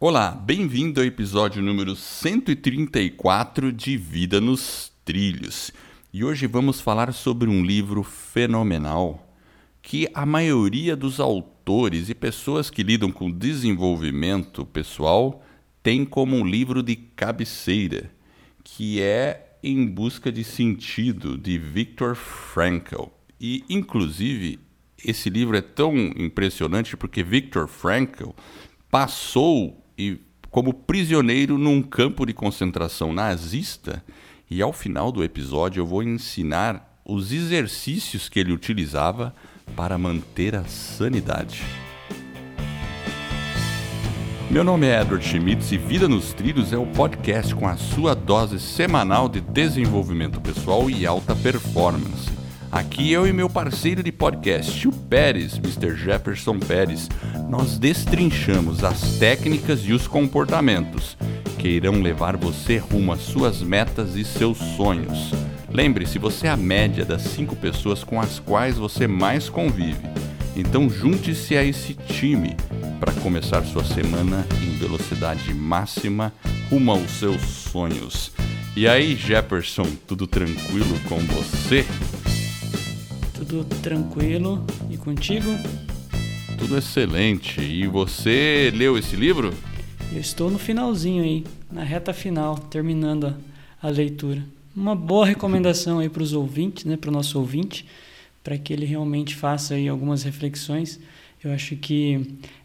Olá, bem-vindo ao episódio número 134 de Vida nos Trilhos. E hoje vamos falar sobre um livro fenomenal que a maioria dos autores e pessoas que lidam com desenvolvimento pessoal tem como um livro de cabeceira, que é Em Busca de Sentido, de Viktor Frankl. E, inclusive, esse livro é tão impressionante porque Viktor Frankl passou e como prisioneiro num campo de concentração nazista. E ao final do episódio eu vou ensinar os exercícios que ele utilizava para manter a sanidade. Meu nome é Edward Schmitz e Vida nos Trilhos é o podcast com a sua dose semanal de desenvolvimento pessoal e alta performance. Aqui eu e meu parceiro de podcast, o Pérez, Mr. Jefferson Pérez, nós destrinchamos as técnicas e os comportamentos que irão levar você rumo às suas metas e seus sonhos. Lembre-se, você é a média das cinco pessoas com as quais você mais convive. Então junte-se a esse time para começar sua semana em velocidade máxima rumo aos seus sonhos. E aí, Jefferson, tudo tranquilo com você? Tudo tranquilo e contigo? Tudo excelente. E você leu esse livro? Eu estou no finalzinho aí, na reta final, terminando a, a leitura. Uma boa recomendação aí para os ouvintes, né, para o nosso ouvinte, para que ele realmente faça aí algumas reflexões. Eu acho que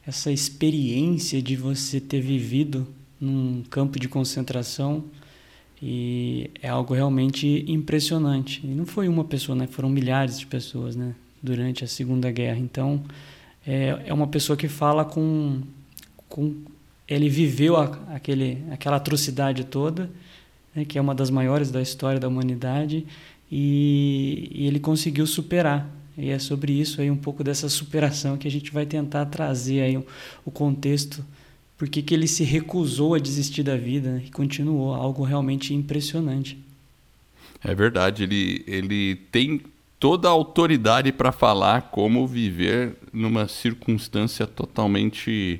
essa experiência de você ter vivido num campo de concentração e é algo realmente impressionante. E não foi uma pessoa, né? Foram milhares de pessoas, né? Durante a Segunda Guerra. Então, é, é uma pessoa que fala com, com ele viveu a, aquele, aquela atrocidade toda, né? que é uma das maiores da história da humanidade, e, e ele conseguiu superar. E é sobre isso aí um pouco dessa superação que a gente vai tentar trazer aí o, o contexto por que, que ele se recusou a desistir da vida né? e continuou, algo realmente impressionante. É verdade, ele, ele tem toda a autoridade para falar como viver numa circunstância totalmente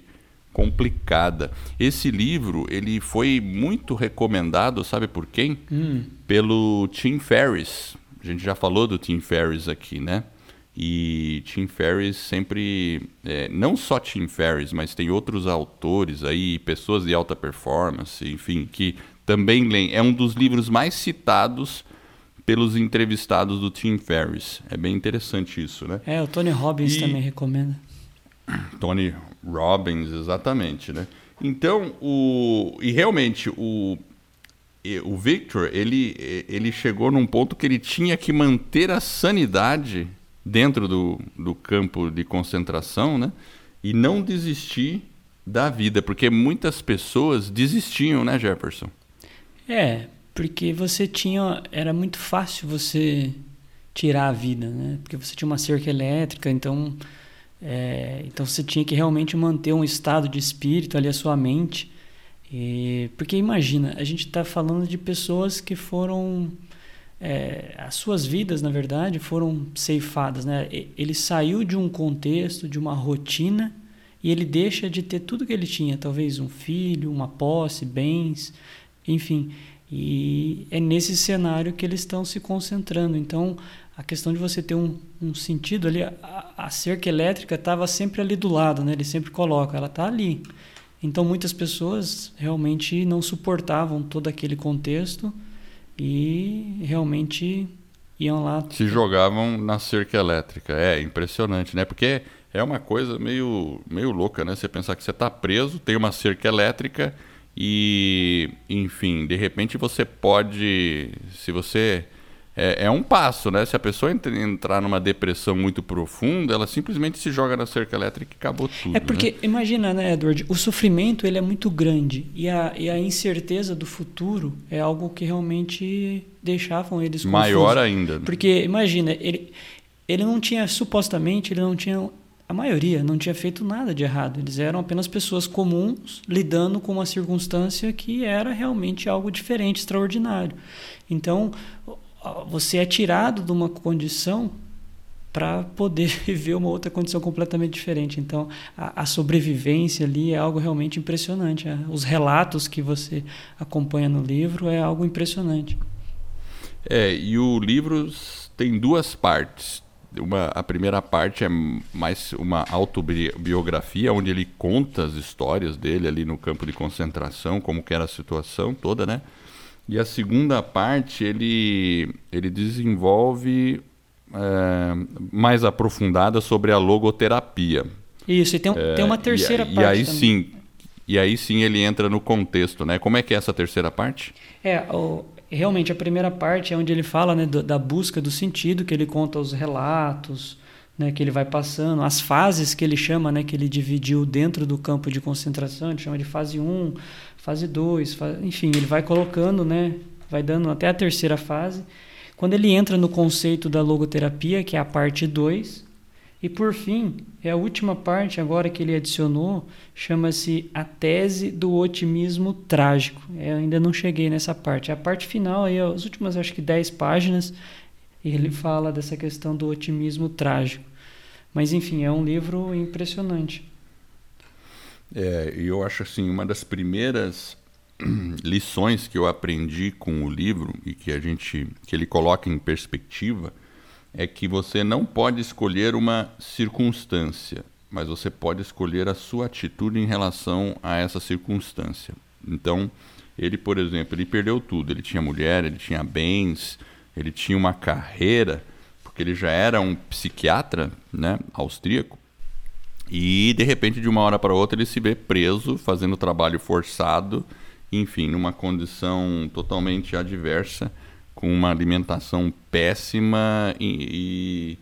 complicada. Esse livro ele foi muito recomendado, sabe por quem? Hum. Pelo Tim Ferriss. A gente já falou do Tim Ferriss aqui, né? E Tim Ferriss sempre, é, não só Tim Ferriss, mas tem outros autores aí, pessoas de alta performance, enfim, que também leem. É um dos livros mais citados pelos entrevistados do Tim Ferriss. É bem interessante isso, né? É, o Tony Robbins e... também recomenda. Tony Robbins, exatamente, né? Então, o e realmente o o Victor, ele ele chegou num ponto que ele tinha que manter a sanidade dentro do, do campo de concentração, né? E não desistir da vida, porque muitas pessoas desistiam, né, Jefferson? É, porque você tinha, era muito fácil você tirar a vida, né? Porque você tinha uma cerca elétrica, então, é, então você tinha que realmente manter um estado de espírito ali a sua mente, e, porque imagina, a gente está falando de pessoas que foram é, as suas vidas, na verdade, foram ceifadas. Né? Ele saiu de um contexto, de uma rotina, e ele deixa de ter tudo que ele tinha, talvez um filho, uma posse, bens, enfim. E é nesse cenário que eles estão se concentrando. Então, a questão de você ter um, um sentido ali, a, a cerca elétrica estava sempre ali do lado, né? ele sempre coloca, ela está ali. Então, muitas pessoas realmente não suportavam todo aquele contexto e realmente iam lá. Se jogavam na cerca elétrica. É impressionante, né? Porque é uma coisa meio, meio louca, né? Você pensar que você está preso, tem uma cerca elétrica e, enfim, de repente você pode, se você é, é, um passo, né? Se a pessoa entrar numa depressão muito profunda, ela simplesmente se joga na cerca elétrica e acabou tudo. É porque, né? imagina, né, Edward, o sofrimento ele é muito grande e a, e a incerteza do futuro é algo que realmente deixavam eles Maior ainda. Né? Porque, imagina, ele, ele não tinha, supostamente, ele não tinha, a maioria não tinha feito nada de errado. Eles eram apenas pessoas comuns lidando com uma circunstância que era realmente algo diferente, extraordinário. Então, você é tirado de uma condição para poder viver uma outra condição completamente diferente. Então, a, a sobrevivência ali é algo realmente impressionante. É. Os relatos que você acompanha no livro é algo impressionante. É, e o livro tem duas partes. Uma, a primeira parte é mais uma autobiografia, onde ele conta as histórias dele ali no campo de concentração, como que era a situação toda, né? E a segunda parte, ele, ele desenvolve é, mais aprofundada sobre a logoterapia. Isso, e tem, é, tem uma terceira e, parte. E aí também. sim. E aí sim ele entra no contexto, né? Como é que é essa terceira parte? É, o, realmente a primeira parte é onde ele fala né, do, da busca do sentido, que ele conta os relatos, né, que ele vai passando, as fases que ele chama, né, que ele dividiu dentro do campo de concentração, ele chama de fase 1, fase 2, fase, enfim, ele vai colocando, né, vai dando até a terceira fase. Quando ele entra no conceito da logoterapia, que é a parte 2, e por fim, é a última parte agora que ele adicionou, chama-se a tese do otimismo trágico. Eu ainda não cheguei nessa parte. A parte final, aí, as últimas acho que 10 páginas, ele fala dessa questão do otimismo trágico. Mas enfim, é um livro impressionante. É, eu acho assim, uma das primeiras lições que eu aprendi com o livro e que a gente que ele coloca em perspectiva é que você não pode escolher uma circunstância, mas você pode escolher a sua atitude em relação a essa circunstância. Então, ele, por exemplo, ele perdeu tudo. Ele tinha mulher, ele tinha bens, ele tinha uma carreira, porque ele já era um psiquiatra, né, austríaco. E de repente, de uma hora para outra, ele se vê preso, fazendo trabalho forçado, enfim, numa condição totalmente adversa com uma alimentação péssima e,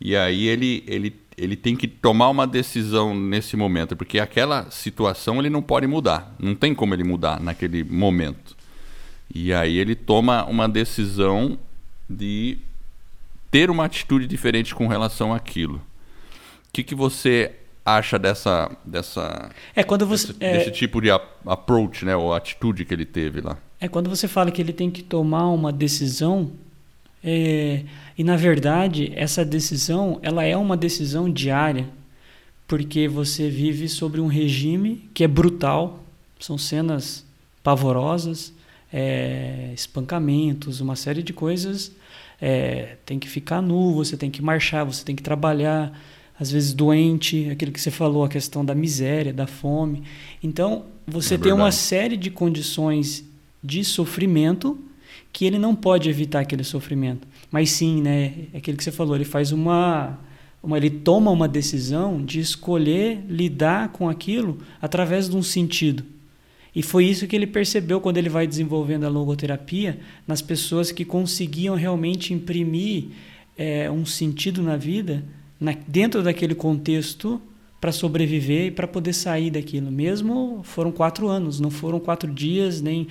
e, e, aí ele, ele, ele tem que tomar uma decisão nesse momento, porque aquela situação ele não pode mudar, não tem como ele mudar naquele momento. E aí ele toma uma decisão de ter uma atitude diferente com relação àquilo. O que, que você acha dessa dessa é quando você desse, é, desse tipo de approach, né, ou atitude que ele teve lá? É quando você fala que ele tem que tomar uma decisão é, e na verdade essa decisão ela é uma decisão diária porque você vive sobre um regime que é brutal, são cenas pavorosas, é, espancamentos, uma série de coisas. É, tem que ficar nu, você tem que marchar, você tem que trabalhar às vezes doente, aquilo que você falou, a questão da miséria, da fome. Então, você é tem uma série de condições de sofrimento que ele não pode evitar aquele sofrimento. Mas sim, né, é aquilo que você falou, ele faz uma, uma ele toma uma decisão de escolher lidar com aquilo através de um sentido. E foi isso que ele percebeu quando ele vai desenvolvendo a logoterapia nas pessoas que conseguiam realmente imprimir é, um sentido na vida na, dentro daquele contexto para sobreviver e para poder sair daquilo. Mesmo foram quatro anos, não foram quatro dias, nem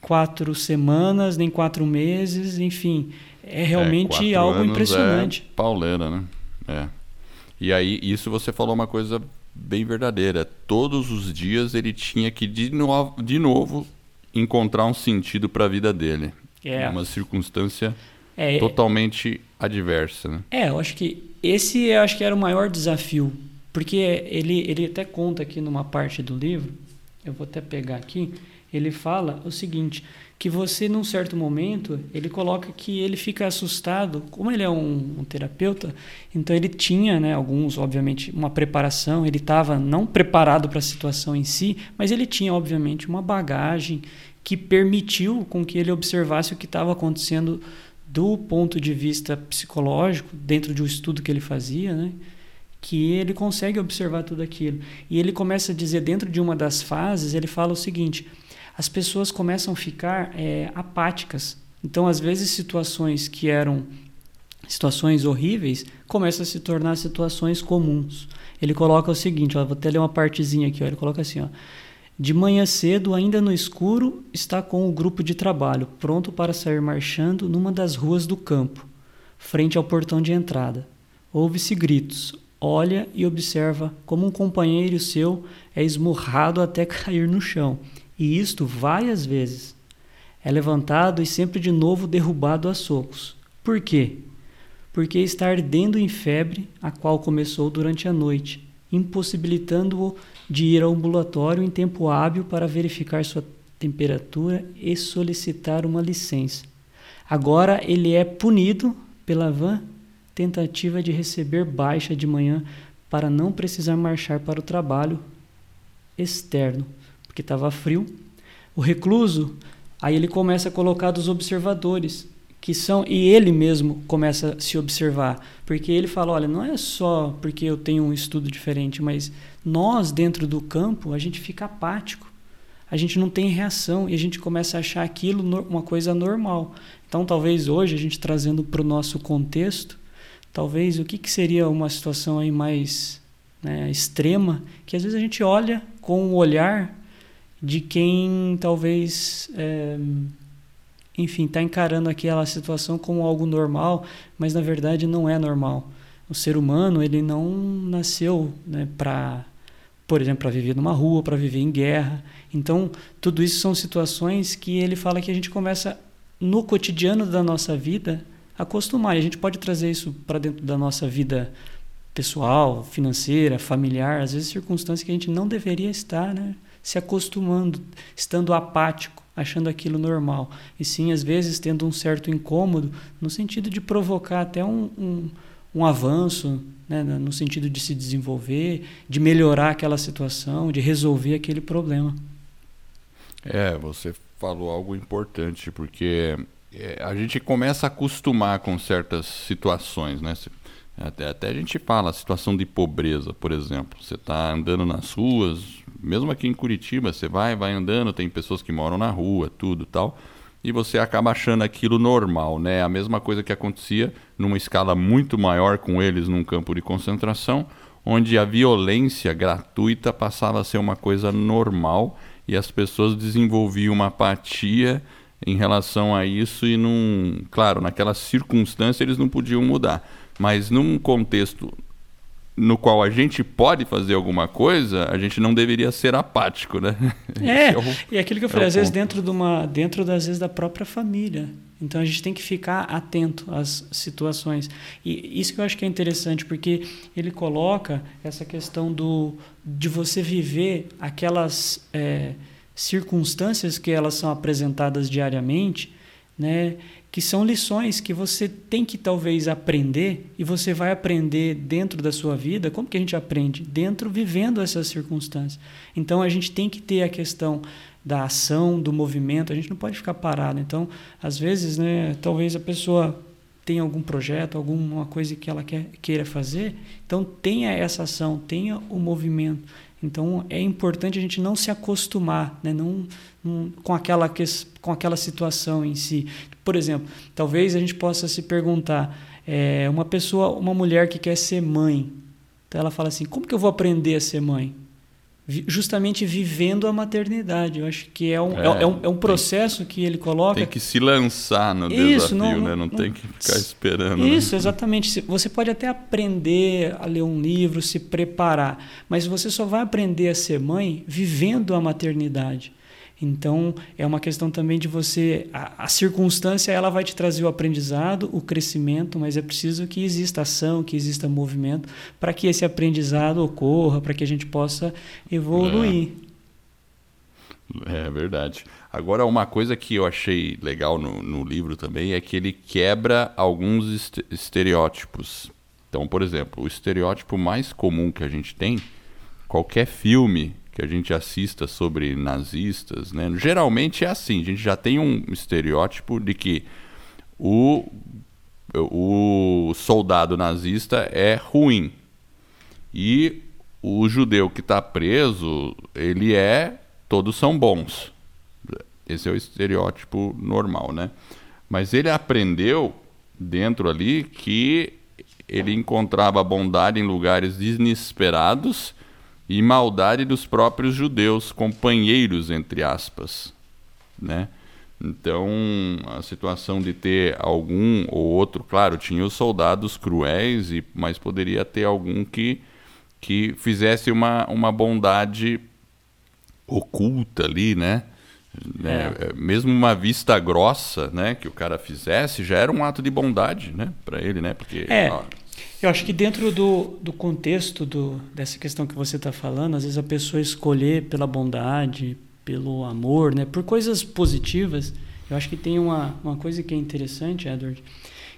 quatro semanas, nem quatro meses, enfim. É realmente é, algo impressionante. É pauleira, né? É. E aí, isso você falou uma coisa bem verdadeira. Todos os dias ele tinha que, de novo, de novo encontrar um sentido para a vida dele. É. Uma circunstância é, totalmente adversa, né? É, eu acho que esse eu acho que era o maior desafio, porque ele, ele até conta aqui numa parte do livro, eu vou até pegar aqui, ele fala o seguinte, que você num certo momento, ele coloca que ele fica assustado, como ele é um, um terapeuta, então ele tinha, né, alguns, obviamente, uma preparação, ele estava não preparado para a situação em si, mas ele tinha, obviamente, uma bagagem que permitiu com que ele observasse o que estava acontecendo do ponto de vista psicológico, dentro de um estudo que ele fazia, né, que ele consegue observar tudo aquilo. E ele começa a dizer, dentro de uma das fases, ele fala o seguinte: as pessoas começam a ficar é, apáticas. Então, às vezes, situações que eram situações horríveis começam a se tornar situações comuns. Ele coloca o seguinte: ó, vou até ler uma partezinha aqui. Ó, ele coloca assim: ó, de manhã cedo, ainda no escuro, está com o grupo de trabalho, pronto para sair marchando numa das ruas do campo, frente ao portão de entrada. Ouve-se gritos. Olha e observa como um companheiro seu é esmurrado até cair no chão, e isto várias vezes. É levantado e sempre de novo derrubado a socos. Por quê? porque está ardendo em febre, a qual começou durante a noite, impossibilitando-o de ir ao ambulatório em tempo hábil para verificar sua temperatura e solicitar uma licença. Agora ele é punido pela van tentativa de receber baixa de manhã para não precisar marchar para o trabalho externo, porque estava frio. O recluso, aí ele começa a colocar dos observadores, que são e ele mesmo começa a se observar, porque ele fala, olha, não é só porque eu tenho um estudo diferente, mas nós dentro do campo a gente fica apático, a gente não tem reação e a gente começa a achar aquilo uma coisa normal. Então, talvez hoje a gente trazendo para o nosso contexto, talvez o que, que seria uma situação aí mais né, extrema, que às vezes a gente olha com o olhar de quem talvez é, enfim, está encarando aquela situação como algo normal, mas na verdade não é normal. O ser humano ele não nasceu né, para, por exemplo, para viver numa rua, para viver em guerra. Então, tudo isso são situações que ele fala que a gente começa no cotidiano da nossa vida acostumar. E a gente pode trazer isso para dentro da nossa vida pessoal, financeira, familiar, às vezes circunstâncias que a gente não deveria estar, né, se acostumando, estando apático achando aquilo normal. E sim, às vezes, tendo um certo incômodo, no sentido de provocar até um, um, um avanço, né, no sentido de se desenvolver, de melhorar aquela situação, de resolver aquele problema. É, você falou algo importante, porque é, a gente começa a acostumar com certas situações, né? Até, até a gente fala, situação de pobreza, por exemplo. Você está andando nas ruas, mesmo aqui em Curitiba, você vai, vai andando, tem pessoas que moram na rua, tudo tal, e você acaba achando aquilo normal, né? A mesma coisa que acontecia numa escala muito maior com eles num campo de concentração, onde a violência gratuita passava a ser uma coisa normal e as pessoas desenvolviam uma apatia em relação a isso e num, claro, naquela circunstância eles não podiam mudar. Mas num contexto no qual a gente pode fazer alguma coisa, a gente não deveria ser apático, né? É, é o, e aquilo que eu falei, é às vezes dentro de uma, dentro das vezes da própria família. Então a gente tem que ficar atento às situações. E isso que eu acho que é interessante, porque ele coloca essa questão do de você viver aquelas é, circunstâncias que elas são apresentadas diariamente, né? que são lições que você tem que talvez aprender e você vai aprender dentro da sua vida. Como que a gente aprende? Dentro, vivendo essas circunstâncias. Então a gente tem que ter a questão da ação, do movimento, a gente não pode ficar parado. Então, às vezes, né, talvez a pessoa tenha algum projeto, alguma coisa que ela quer, queira fazer, então tenha essa ação, tenha o movimento. Então é importante a gente não se acostumar né? não, não, com, aquela, com aquela situação em si. Por exemplo, talvez a gente possa se perguntar: é, uma pessoa, uma mulher que quer ser mãe, então ela fala assim: como que eu vou aprender a ser mãe? Justamente vivendo a maternidade. Eu acho que é um, é, é, é um, é um processo tem, que ele coloca. Tem que se lançar no isso, desafio, não, né? Não, não, tem que ficar esperando. Né? Isso, né? exatamente. Você pode até aprender a ler um livro, se preparar, mas você só vai aprender a ser mãe vivendo a maternidade. Então, é uma questão também de você. A, a, circunstância ela vai te trazer o aprendizado, o crescimento, mas é preciso que exista ação, que exista movimento, para que esse aprendizado ocorra, para que a gente possa evoluir. É. é. verdade. Agora, uma coisa que eu achei legal no, no livro também é que ele quebra alguns estereótipos. Então, por exemplo, o estereótipo mais comum que a gente tem, qualquer filme que a gente assista sobre nazistas, né? Geralmente é assim, a gente já tem um estereótipo de que o, o soldado nazista é ruim e o judeu que está preso, ele é, todos são bons. Esse é o estereótipo normal, né? Mas ele aprendeu dentro ali que ele encontrava bondade em lugares desesperados e maldade dos próprios judeus, companheiros, entre aspas. Né? Então, a situação de ter algum ou outro, claro, tinha os soldados cruéis, e, mas poderia ter algum que, que fizesse uma, uma bondade oculta ali, né? Né? É. Mesmo uma vista grossa, né, que o cara fizesse, já era um ato de bondade, né, para ele, né? Porque é. Ó, eu acho que dentro do, do contexto do, dessa questão que você está falando, às vezes a pessoa escolher pela bondade, pelo amor, né, por coisas positivas, eu acho que tem uma, uma coisa que é interessante, Edward,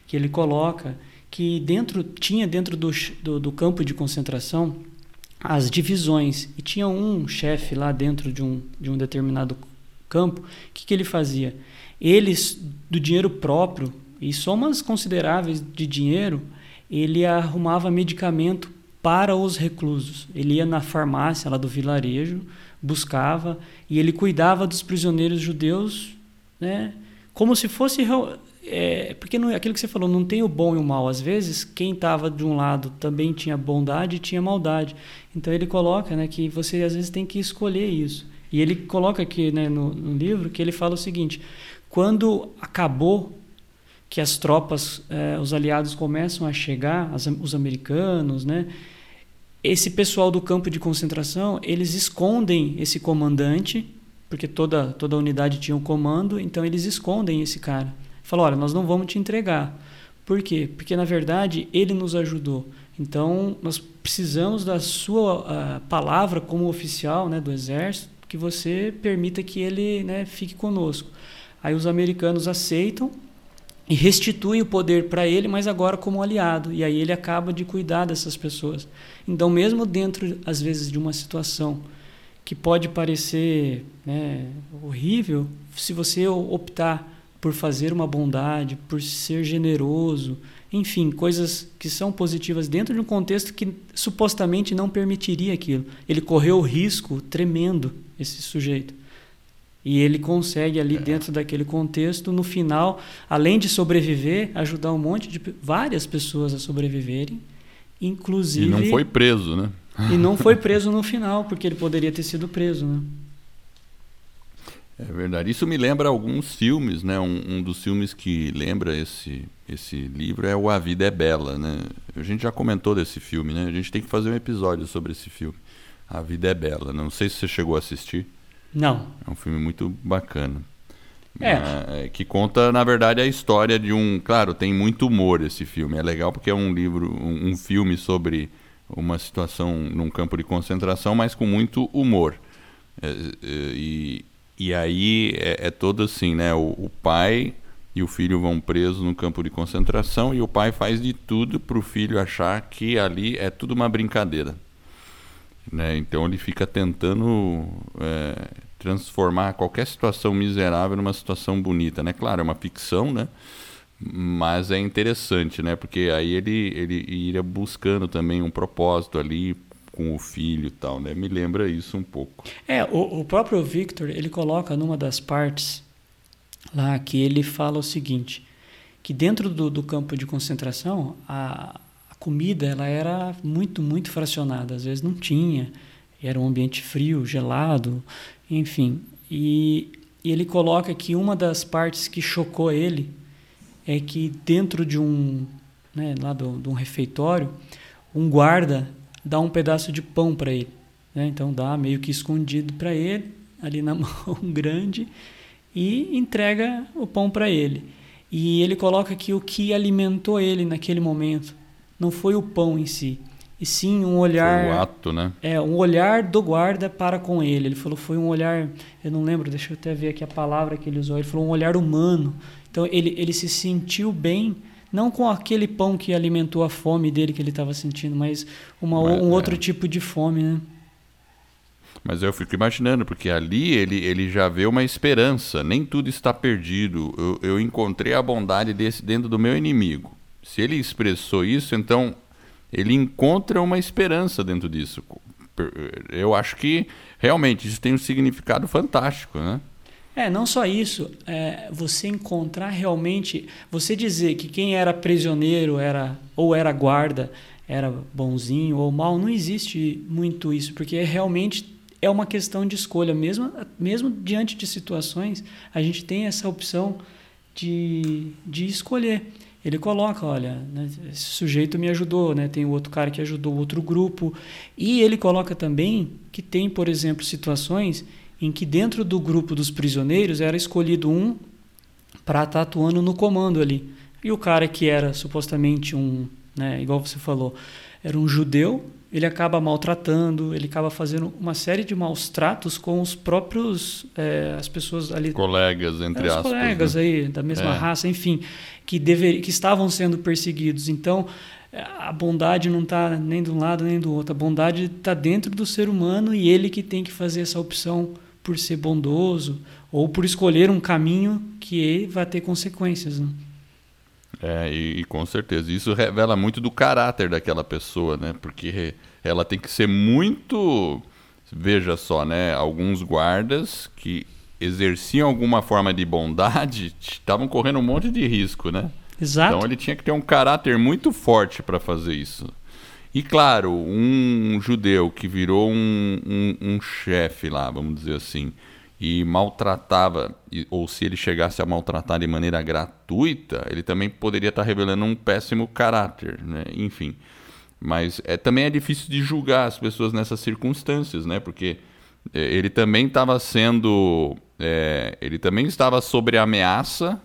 que ele coloca que dentro tinha dentro do, do, do campo de concentração as divisões e tinha um chefe lá dentro de um, de um determinado campo, o que, que ele fazia? Eles, do dinheiro próprio e somas consideráveis de dinheiro, ele arrumava medicamento para os reclusos. Ele ia na farmácia lá do vilarejo, buscava e ele cuidava dos prisioneiros judeus, né? Como se fosse é, porque não, aquilo que você falou, não tem o bom e o mal. Às vezes, quem estava de um lado também tinha bondade e tinha maldade. Então ele coloca, né, que você às vezes tem que escolher isso. E ele coloca aqui, né, no, no livro que ele fala o seguinte: quando acabou que as tropas, eh, os aliados começam a chegar, as, os americanos, né? Esse pessoal do campo de concentração, eles escondem esse comandante, porque toda, toda unidade tinha um comando, então eles escondem esse cara. Falam, olha, nós não vamos te entregar. Por quê? Porque, na verdade, ele nos ajudou. Então, nós precisamos da sua palavra como oficial né, do Exército, que você permita que ele né, fique conosco. Aí os americanos aceitam e restituem o poder para ele, mas agora como aliado. E aí ele acaba de cuidar dessas pessoas. Então, mesmo dentro, às vezes, de uma situação que pode parecer né, horrível, se você optar por fazer uma bondade, por ser generoso, enfim, coisas que são positivas dentro de um contexto que supostamente não permitiria aquilo. Ele correu o risco tremendo, esse sujeito. E ele consegue ali é. dentro daquele contexto, no final, além de sobreviver, ajudar um monte de várias pessoas a sobreviverem, inclusive. E não foi preso, né? E não foi preso no final, porque ele poderia ter sido preso, né? É verdade. Isso me lembra alguns filmes, né? Um, um, dos filmes que lembra esse, esse livro é o A Vida é Bela, né? A gente já comentou desse filme, né? A gente tem que fazer um episódio sobre esse filme. A Vida é Bela. Não sei se você chegou a assistir. Não. É um filme muito bacana. É. é. Que conta, na verdade, a história de um. Claro, tem muito humor esse filme. É legal porque é um livro, um, um filme sobre uma situação num campo de concentração, mas com muito humor. É, é, e, e aí é, é todo assim, né? O, o, pai e o filho vão presos no campo de concentração e o pai faz de tudo para o filho achar que ali é tudo uma brincadeira. Né? Então ele fica tentando é, transformar qualquer situação miserável numa situação bonita, né? Claro, é uma ficção, né? Mas é interessante, né? Porque aí ele, ele iria buscando também um propósito ali com o filho e tal, né? Me lembra isso um pouco. É, o, o próprio Victor, ele coloca numa das partes lá que ele fala o seguinte, que dentro do, do campo de concentração, a, comida ela era muito, muito fracionada. Às vezes não tinha, era um ambiente frio, gelado, enfim. E, e ele coloca que uma das partes que chocou ele é que dentro de um, né, lá do, de um refeitório, um guarda dá um pedaço de pão para ele. Né? Então dá meio que escondido para ele, ali na mão grande, e entrega o pão para ele. E ele coloca que o que alimentou ele naquele momento não foi o pão em si, e sim um olhar. Foi o ato, né? É, um olhar do guarda para com ele. Ele falou foi um olhar, eu não lembro, deixa eu até ver aqui a palavra que ele usou. Ele falou um olhar humano. Então ele, ele se sentiu bem não com aquele pão que alimentou a fome dele que ele estava sentindo, mas, uma, mas, um é. outro tipo de fome, né? Mas eu fico imaginando, porque ali ele, ele já vê uma esperança, nem tudo está perdido. Eu, eu encontrei a bondade desse dentro do meu inimigo. Se ele expressou isso, então ele encontra uma esperança dentro disso. Eu acho que realmente isso tem um significado fantástico, né? É, não só isso, é, você encontrar realmente, você dizer que quem era prisioneiro era ou era guarda era bonzinho ou mal, não existe muito isso, porque realmente é uma questão de escolha, mesmo, mesmo diante de situações, a gente tem essa opção de, de escolher. Ele coloca, olha, né, esse sujeito me ajudou, né, tem outro cara que ajudou outro grupo, e ele coloca também que tem, por exemplo, situações em que dentro do grupo dos prisioneiros era escolhido um para estar tá atuando no comando ali. E o cara que era supostamente um, né, igual você falou, era um judeu, ele acaba maltratando, ele acaba fazendo uma série de maus tratos com os próprios é, as pessoas ali colegas entre é, aspas colegas né? aí da mesma é. raça enfim que dever, que estavam sendo perseguidos então a bondade não está nem de um lado nem do outro. A bondade está dentro do ser humano e ele que tem que fazer essa opção por ser bondoso ou por escolher um caminho que vai ter consequências. Né? É, e, e, com certeza. Isso revela muito do caráter daquela pessoa, né? Porque ela tem que ser muito. Veja só, né? Alguns guardas que exerciam alguma forma de bondade estavam correndo um monte de risco, né? Exato. Então ele tinha que ter um caráter muito forte para fazer isso. E claro, um judeu que virou um, um, um chefe lá, vamos dizer assim, e maltratava, ou se ele chegasse a maltratar de maneira gratuita, ele também poderia estar revelando um péssimo caráter, né? enfim. Mas é, também é difícil de julgar as pessoas nessas circunstâncias, né? Porque é, ele também estava sendo. É, ele também estava sob ameaça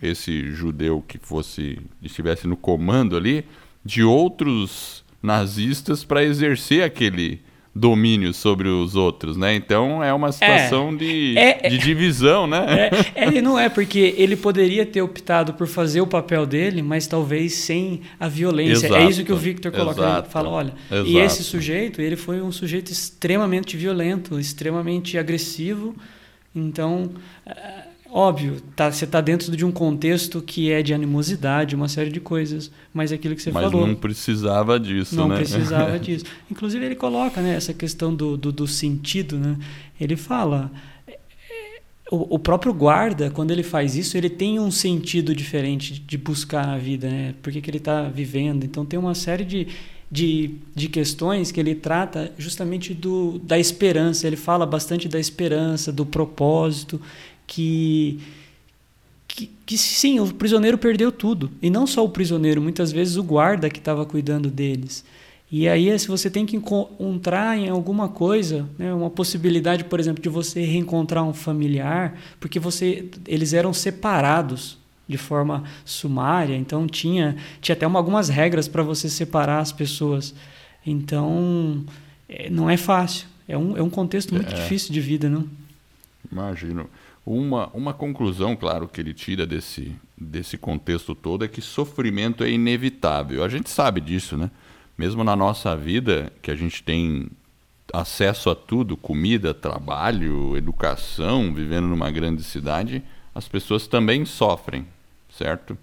esse judeu que fosse estivesse no comando ali de outros nazistas para exercer aquele domínio sobre os outros, né? Então é uma situação é, de, é, de divisão, né? É, ele não é porque ele poderia ter optado por fazer o papel dele, mas talvez sem a violência. É exato, é isso que o Victor coloca. Exato, ele fala, olha, exato. e esse sujeito, ele foi um sujeito extremamente violento, extremamente agressivo. Então Óbvio, tá, você está dentro de um contexto que é de animosidade, uma série de coisas, mas é aquilo que você mas falou. Mas não precisava disso, não né? Não precisava disso. Inclusive ele coloca né, essa questão do, do, do sentido, né? Ele fala, é, é, o, o, próprio guarda, quando ele faz isso, ele tem um sentido diferente de buscar a vida, né? Por que, que ele está vivendo. Então tem uma série de, de, de questões que ele trata justamente do, da esperança. Ele fala bastante da esperança, do propósito que, que, que sim, o prisioneiro perdeu tudo. E não só o prisioneiro, muitas vezes o guarda que estava cuidando deles. E aí, se você tem que encontrar em alguma coisa, né, uma possibilidade, por exemplo, de você reencontrar um familiar, porque você, eles eram separados de forma sumária, então tinha, tinha até uma, algumas regras para você separar as pessoas. Então, é, não é fácil. É um, é um contexto muito é. difícil de vida, não? Imagino. Uma, uma conclusão, claro, que ele tira desse, desse contexto todo é que sofrimento é inevitável. A gente sabe disso, né? Mesmo na nossa vida, que a gente tem acesso a tudo comida, trabalho, educação vivendo numa grande cidade as pessoas também sofrem, certo?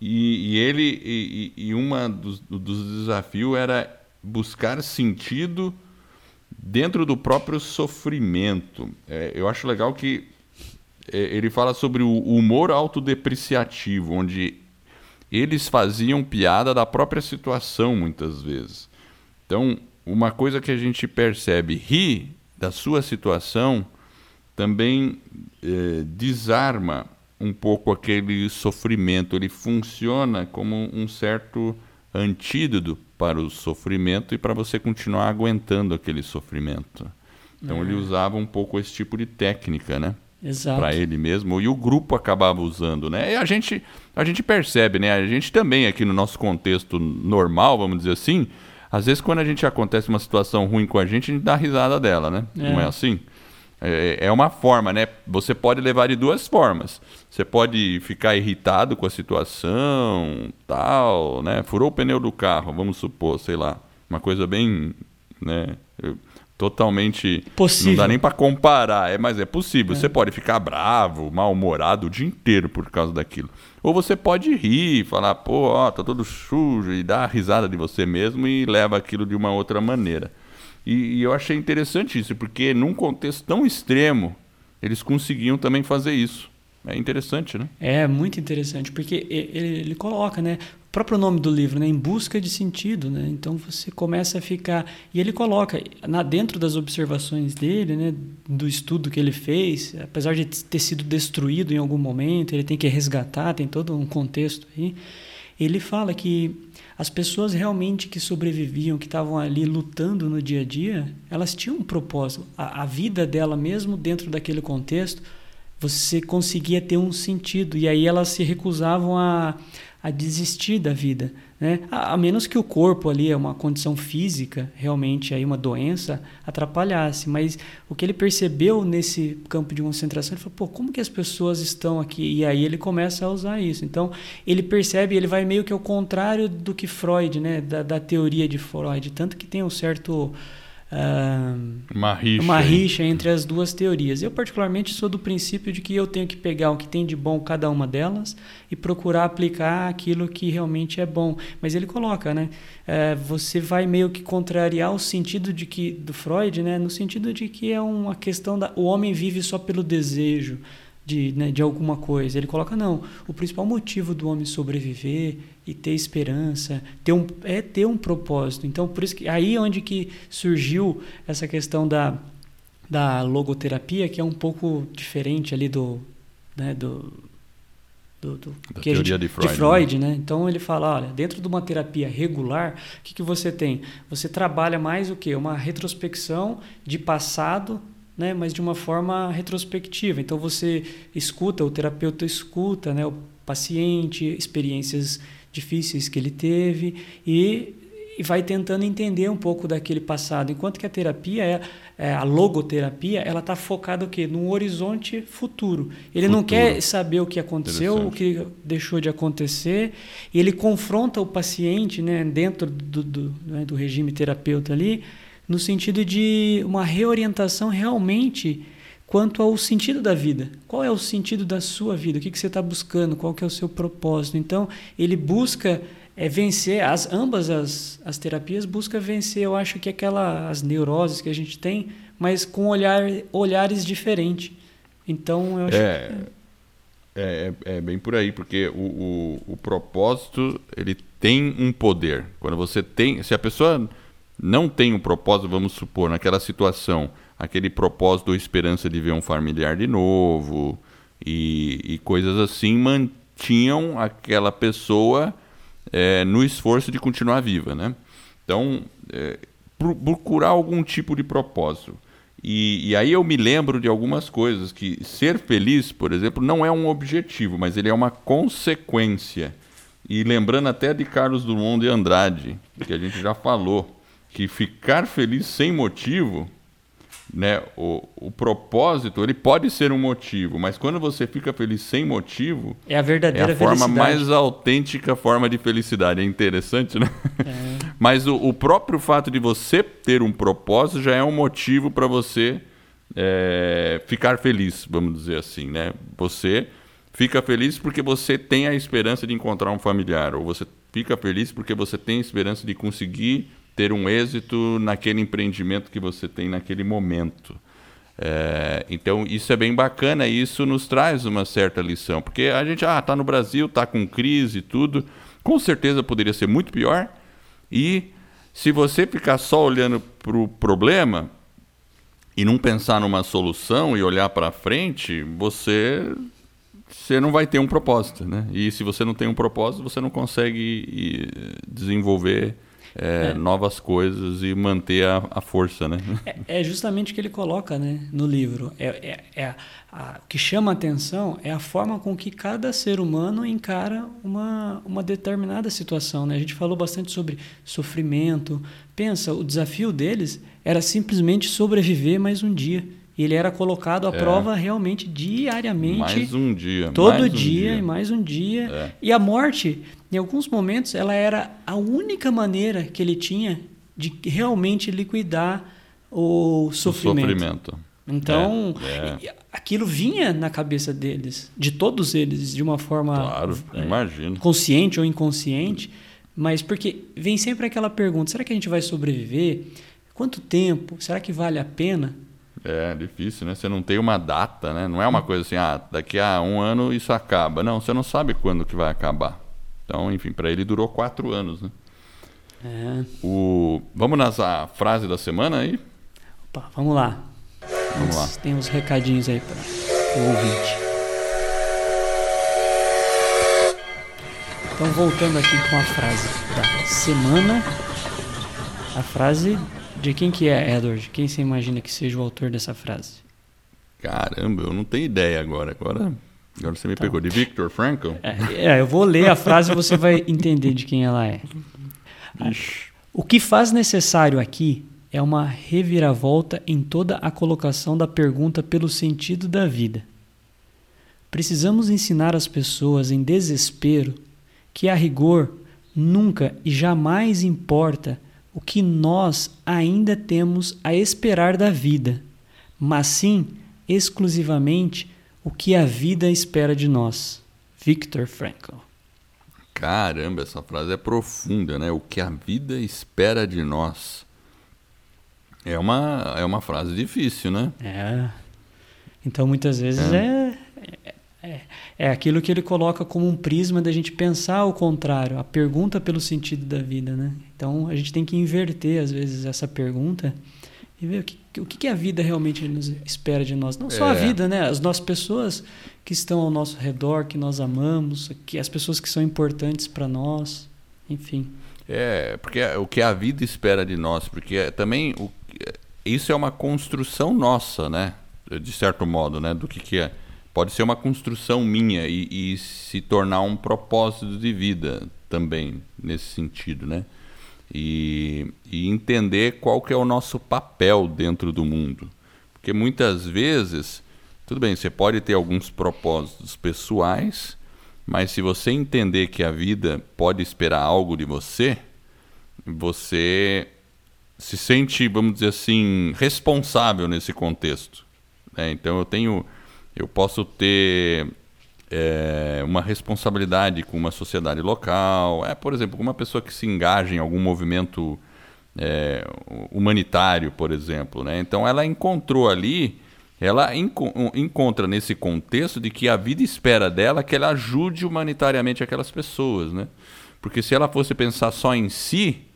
E, e ele e, e uma dos, dos desafios era buscar sentido dentro do próprio sofrimento. É, eu acho legal que ele fala sobre o humor autodepreciativo, onde eles faziam piada da própria situação muitas vezes. Então, uma coisa que a gente percebe, rir da sua situação também é, desarma um pouco aquele sofrimento. Ele funciona como um certo antídoto para o sofrimento e para você continuar aguentando aquele sofrimento. Então, ele uhum. usava um pouco esse tipo de técnica, né? Para ele mesmo e o grupo acabava usando, né? E a gente a gente percebe, né? A gente também aqui no nosso contexto normal, vamos dizer assim, às vezes quando a gente acontece uma situação ruim com a gente, a gente dá risada dela, né? É. Não é assim? É, é uma forma, né? Você pode levar de duas formas. Você pode ficar irritado com a situação, tal, né? Furou o pneu do carro, vamos supor, sei lá, uma coisa bem, né? Totalmente. Possível. Não dá nem para comparar, é, mas é possível. É. Você pode ficar bravo, mal-humorado o dia inteiro por causa daquilo. Ou você pode rir, falar, pô, ó, tá todo sujo, e dar a risada de você mesmo e leva aquilo de uma outra maneira. E, e eu achei interessante isso, porque num contexto tão extremo, eles conseguiam também fazer isso. É interessante, né? É muito interessante, porque ele, ele coloca, né? Próprio nome do livro, né? Em busca de sentido, né? Então você começa a ficar e ele coloca na dentro das observações dele, né? Do estudo que ele fez, apesar de ter sido destruído em algum momento, ele tem que resgatar, tem todo um contexto aí. ele fala que as pessoas realmente que sobreviviam, que estavam ali lutando no dia a dia, elas tinham um propósito. A, a vida dela, mesmo dentro daquele contexto, você conseguia ter um sentido. E aí elas se recusavam a, a desistir da vida. Né? A, a, menos que o corpo ali é uma condição física, realmente aí uma doença, atrapalhasse. Mas o que ele percebeu nesse campo de concentração, ele falou, pô, como que as pessoas estão aqui? E aí ele começa a usar isso. Então, ele percebe, ele vai meio que ao contrário do que Freud, né? da, da teoria de Freud. Tanto que tem um certo uma rixa, uma rixa entre as duas teorias. Eu, particularmente, sou do princípio de que eu tenho que pegar o que tem de bom cada uma delas e procurar aplicar aquilo que realmente é bom. Mas ele coloca, né? É, você vai meio que contrariar o sentido de que do Freud, né? No sentido de que é uma questão da o homem vive só pelo desejo de, né, de alguma coisa. Ele coloca, não, o principal motivo do homem sobreviver e ter esperança ter um, é ter um propósito. Então, por isso que aí é onde que surgiu essa questão da, da logoterapia, que é um pouco diferente ali do... Né, do do, do da teoria gente, de Freud, de Freud né? né? Então ele fala, olha, dentro de uma terapia regular, o que, que você tem? Você trabalha mais o quê? Uma retrospecção de passado né, mas de uma forma retrospectiva. Então você escuta, o terapeuta escuta né, o paciente, experiências difíceis que ele teve e, e vai tentando entender um pouco daquele passado. Enquanto que a terapia, é, é a logoterapia, ela está focada o quê? num horizonte futuro. Ele futuro. não quer saber o que aconteceu, o que deixou de acontecer, e ele confronta o paciente né, dentro do, do, né, do regime terapeuta ali, no sentido de uma reorientação realmente quanto ao sentido da vida. Qual é o sentido da sua vida? O que, que você está buscando? Qual que é o seu propósito? Então, ele busca é, vencer, as, ambas as, as terapias buscam vencer, eu acho que aquela, as neuroses que a gente tem, mas com olhar, olhares diferentes. Então, eu acho é, que... É, é, é bem por aí, porque o, o, o propósito, ele tem um poder. Quando você tem... Se a pessoa não tem um propósito, vamos supor, naquela situação, aquele propósito ou esperança de ver um familiar de novo e, e coisas assim, mantinham aquela pessoa é, no esforço de continuar viva, né? Então, é, procurar algum tipo de propósito. E, e, aí eu me lembro de algumas coisas, que ser feliz, por exemplo, não é um objetivo, mas ele é uma consequência. E lembrando até de Carlos Drummond de Andrade, que a gente já falou, que ficar feliz sem motivo, né, o, o propósito, ele pode ser um motivo, mas quando você fica feliz sem motivo, é a verdadeira é a forma mais autêntica forma de felicidade. É interessante, né? É. Mas o, o, próprio fato de você ter um propósito já é um motivo para você é, ficar feliz, vamos dizer assim, né? Você fica feliz porque você tem a esperança de encontrar um familiar, ou você fica feliz porque você tem a esperança de conseguir ter um êxito naquele empreendimento que você tem naquele momento. É, então isso é bem bacana e isso nos traz uma certa lição, porque a gente ah tá no Brasil, tá com crise e tudo, com certeza poderia ser muito pior. E se você ficar só olhando para o problema e não pensar numa solução e olhar para frente, você você não vai ter um propósito, né? E se você não tem um propósito, você não consegue desenvolver é, é. novas coisas e manter a, a força, né? É, é, justamente o que ele coloca né, no livro. É, é, é a, o que chama a atenção é a forma com que cada ser humano encara uma, uma determinada situação. Né? A gente falou bastante sobre sofrimento. Pensa, o desafio deles era simplesmente sobreviver mais um dia. E ele era colocado à é. prova realmente diariamente. Mais um dia. Todo um dia, dia, e mais um dia. É. E a morte, em alguns momentos, ela era a única maneira que ele tinha de realmente liquidar o sofrimento. O sofrimento. Então, é, é. aquilo vinha na cabeça deles, de todos eles, de uma forma claro, é, imagino. consciente ou inconsciente. Mas porque vem sempre aquela pergunta: será que a gente vai sobreviver? Quanto tempo? Será que vale a pena? É difícil, né? Você não tem uma data, né? Não é uma coisa assim, ah, daqui a um ano isso acaba. Não, você não sabe quando que vai acabar. Então, enfim, para ele durou quatro anos, né? É. O... Vamos nessa frase da semana aí? Opa, vamos lá. Vamos lá. Tem uns recadinhos aí para o ouvinte. Então, voltando aqui com a frase da semana. A frase de quem que é, Edward? Quem você imagina que seja o autor dessa frase? Caramba, eu não tenho ideia agora. Agora, agora você me então, pegou. De Victor Frankl? É, é, eu vou ler a frase e você vai entender de quem ela é. Ixi. O que faz necessário aqui é uma reviravolta em toda a colocação da pergunta pelo sentido da vida. Precisamos ensinar as pessoas em desespero que, a rigor, nunca e jamais importa o que nós ainda temos a esperar da vida, mas sim exclusivamente o que a vida espera de nós. Viktor Frankl. Caramba, essa frase é profunda, né? O que a vida espera de nós. É uma, é uma frase difícil, né? É. Então muitas vezes é. é, é, é aquilo que ele coloca como um prisma da gente pensar o contrário, a pergunta pelo sentido da vida, né? Então a gente tem que inverter às vezes essa pergunta e ver o que, o que a vida realmente nos espera de nós. Não só é. a vida, né? As nossas pessoas que estão ao nosso redor, que nós amamos, que as pessoas que são importantes para nós, enfim. É, porque o que a vida espera de nós, porque é, também o, isso é uma construção nossa, né? De certo modo, né? Do que, que é. Pode ser uma construção minha e, e se tornar um propósito de vida também, nesse sentido, né? e, e entender qual que é o nosso papel dentro do mundo. Porque muitas vezes, tudo bem, você pode ter alguns propósitos pessoais, mas se você entender que a vida pode esperar algo de você, você se sente, vamos dizer assim, responsável nesse contexto. Né? Então eu tenho, eu posso ter é, uma responsabilidade com uma sociedade local. É, por exemplo, uma pessoa que se engaja em algum movimento é, humanitário, por exemplo. Né? Então ela encontrou ali, ela enco encontra nesse contexto de que a vida espera dela que ela ajude humanitariamente aquelas pessoas. Né? Porque se ela fosse pensar só em si,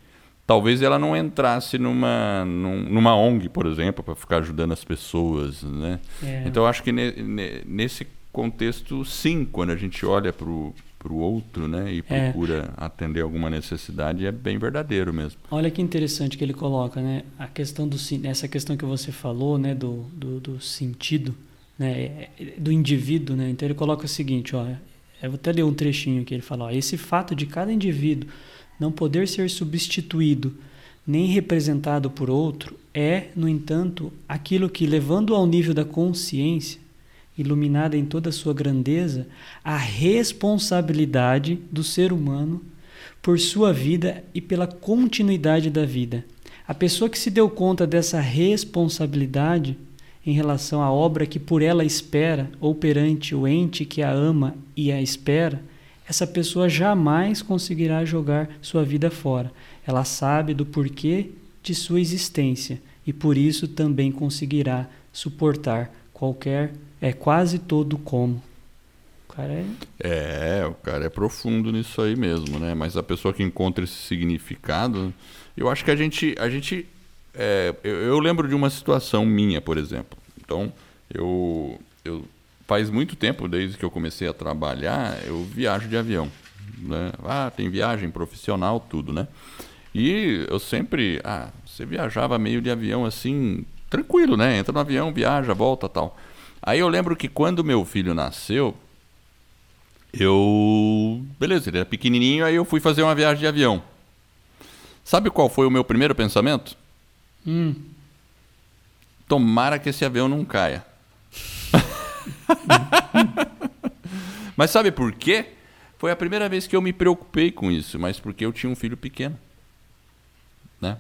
talvez ela não entrasse numa, numa ONG, por exemplo, para ficar ajudando as pessoas. Né? É. Então acho que ne, ne, nesse contexto, sim, quando a gente olha para o outro né, e é. procura é. atender alguma necessidade, é bem verdadeiro mesmo. Olha que interessante que ele coloca, né? A questão do essa questão que você falou, né, do, do, do sentido, né, do indivíduo, né? Então ele coloca o seguinte, ó, eu vou até ler um trechinho que ele fala, ó, esse fato de cada indivíduo não poder ser substituído nem representado por outro é, no entanto, aquilo que levando ao nível da consciência iluminada em toda a sua grandeza, a responsabilidade do ser humano por sua vida e pela continuidade da vida. A pessoa que se deu conta dessa responsabilidade em relação à obra que por ela espera, ou perante o ente que a ama e a espera, essa pessoa jamais conseguirá jogar sua vida fora. Ela sabe do porquê de sua existência e por isso também conseguirá suportar qualquer é quase todo como. O cara é... é, o cara é profundo nisso aí mesmo, né? Mas a pessoa que encontra esse significado, eu acho que a gente, a gente, é, eu, eu, lembro de uma situação minha, por exemplo. Então, eu, eu faz muito tempo desde que eu comecei a trabalhar, eu viajo de avião, né? Ah, tem viagem profissional, tudo, né? E eu sempre, ah, você viajava meio de avião assim, tranquilo, né? Entra no avião, viaja, volta, tal. Aí eu lembro que quando meu filho nasceu, eu. Beleza, ele era pequenininho, aí eu fui fazer uma viagem de avião. Sabe qual foi o meu primeiro pensamento? Hum. Tomara que esse avião não caia. mas sabe por quê? Foi a primeira vez que eu me preocupei com isso, mas porque eu tinha um filho pequeno. Né?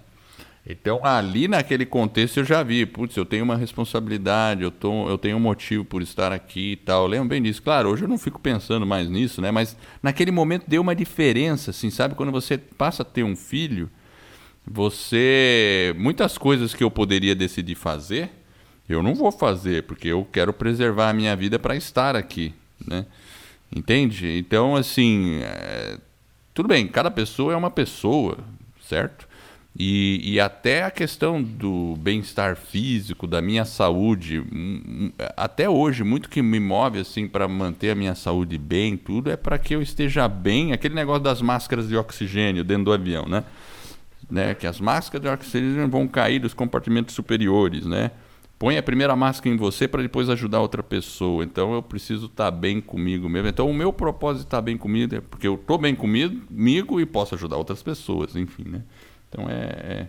Então, ali naquele contexto eu já vi, putz, eu tenho uma responsabilidade, eu, tô, eu tenho um motivo por estar aqui e tal. Eu lembro bem disso. Claro, hoje eu não fico pensando mais nisso, né? Mas naquele momento deu uma diferença, assim, sabe? Quando você passa a ter um filho, você. Muitas coisas que eu poderia decidir fazer, eu não vou fazer, porque eu quero preservar a minha vida para estar aqui, né? Entende? Então, assim. É... Tudo bem, cada pessoa é uma pessoa, certo? E, e até a questão do bem-estar físico, da minha saúde, hum, hum, até hoje, muito que me move assim para manter a minha saúde bem, tudo é para que eu esteja bem. Aquele negócio das máscaras de oxigênio dentro do avião, né? né? Que as máscaras de oxigênio vão cair dos compartimentos superiores, né? Põe a primeira máscara em você para depois ajudar outra pessoa. Então eu preciso estar tá bem comigo mesmo. Então o meu propósito estar tá bem comigo é porque eu estou bem comigo, e posso ajudar outras pessoas, enfim, né? Então é, é,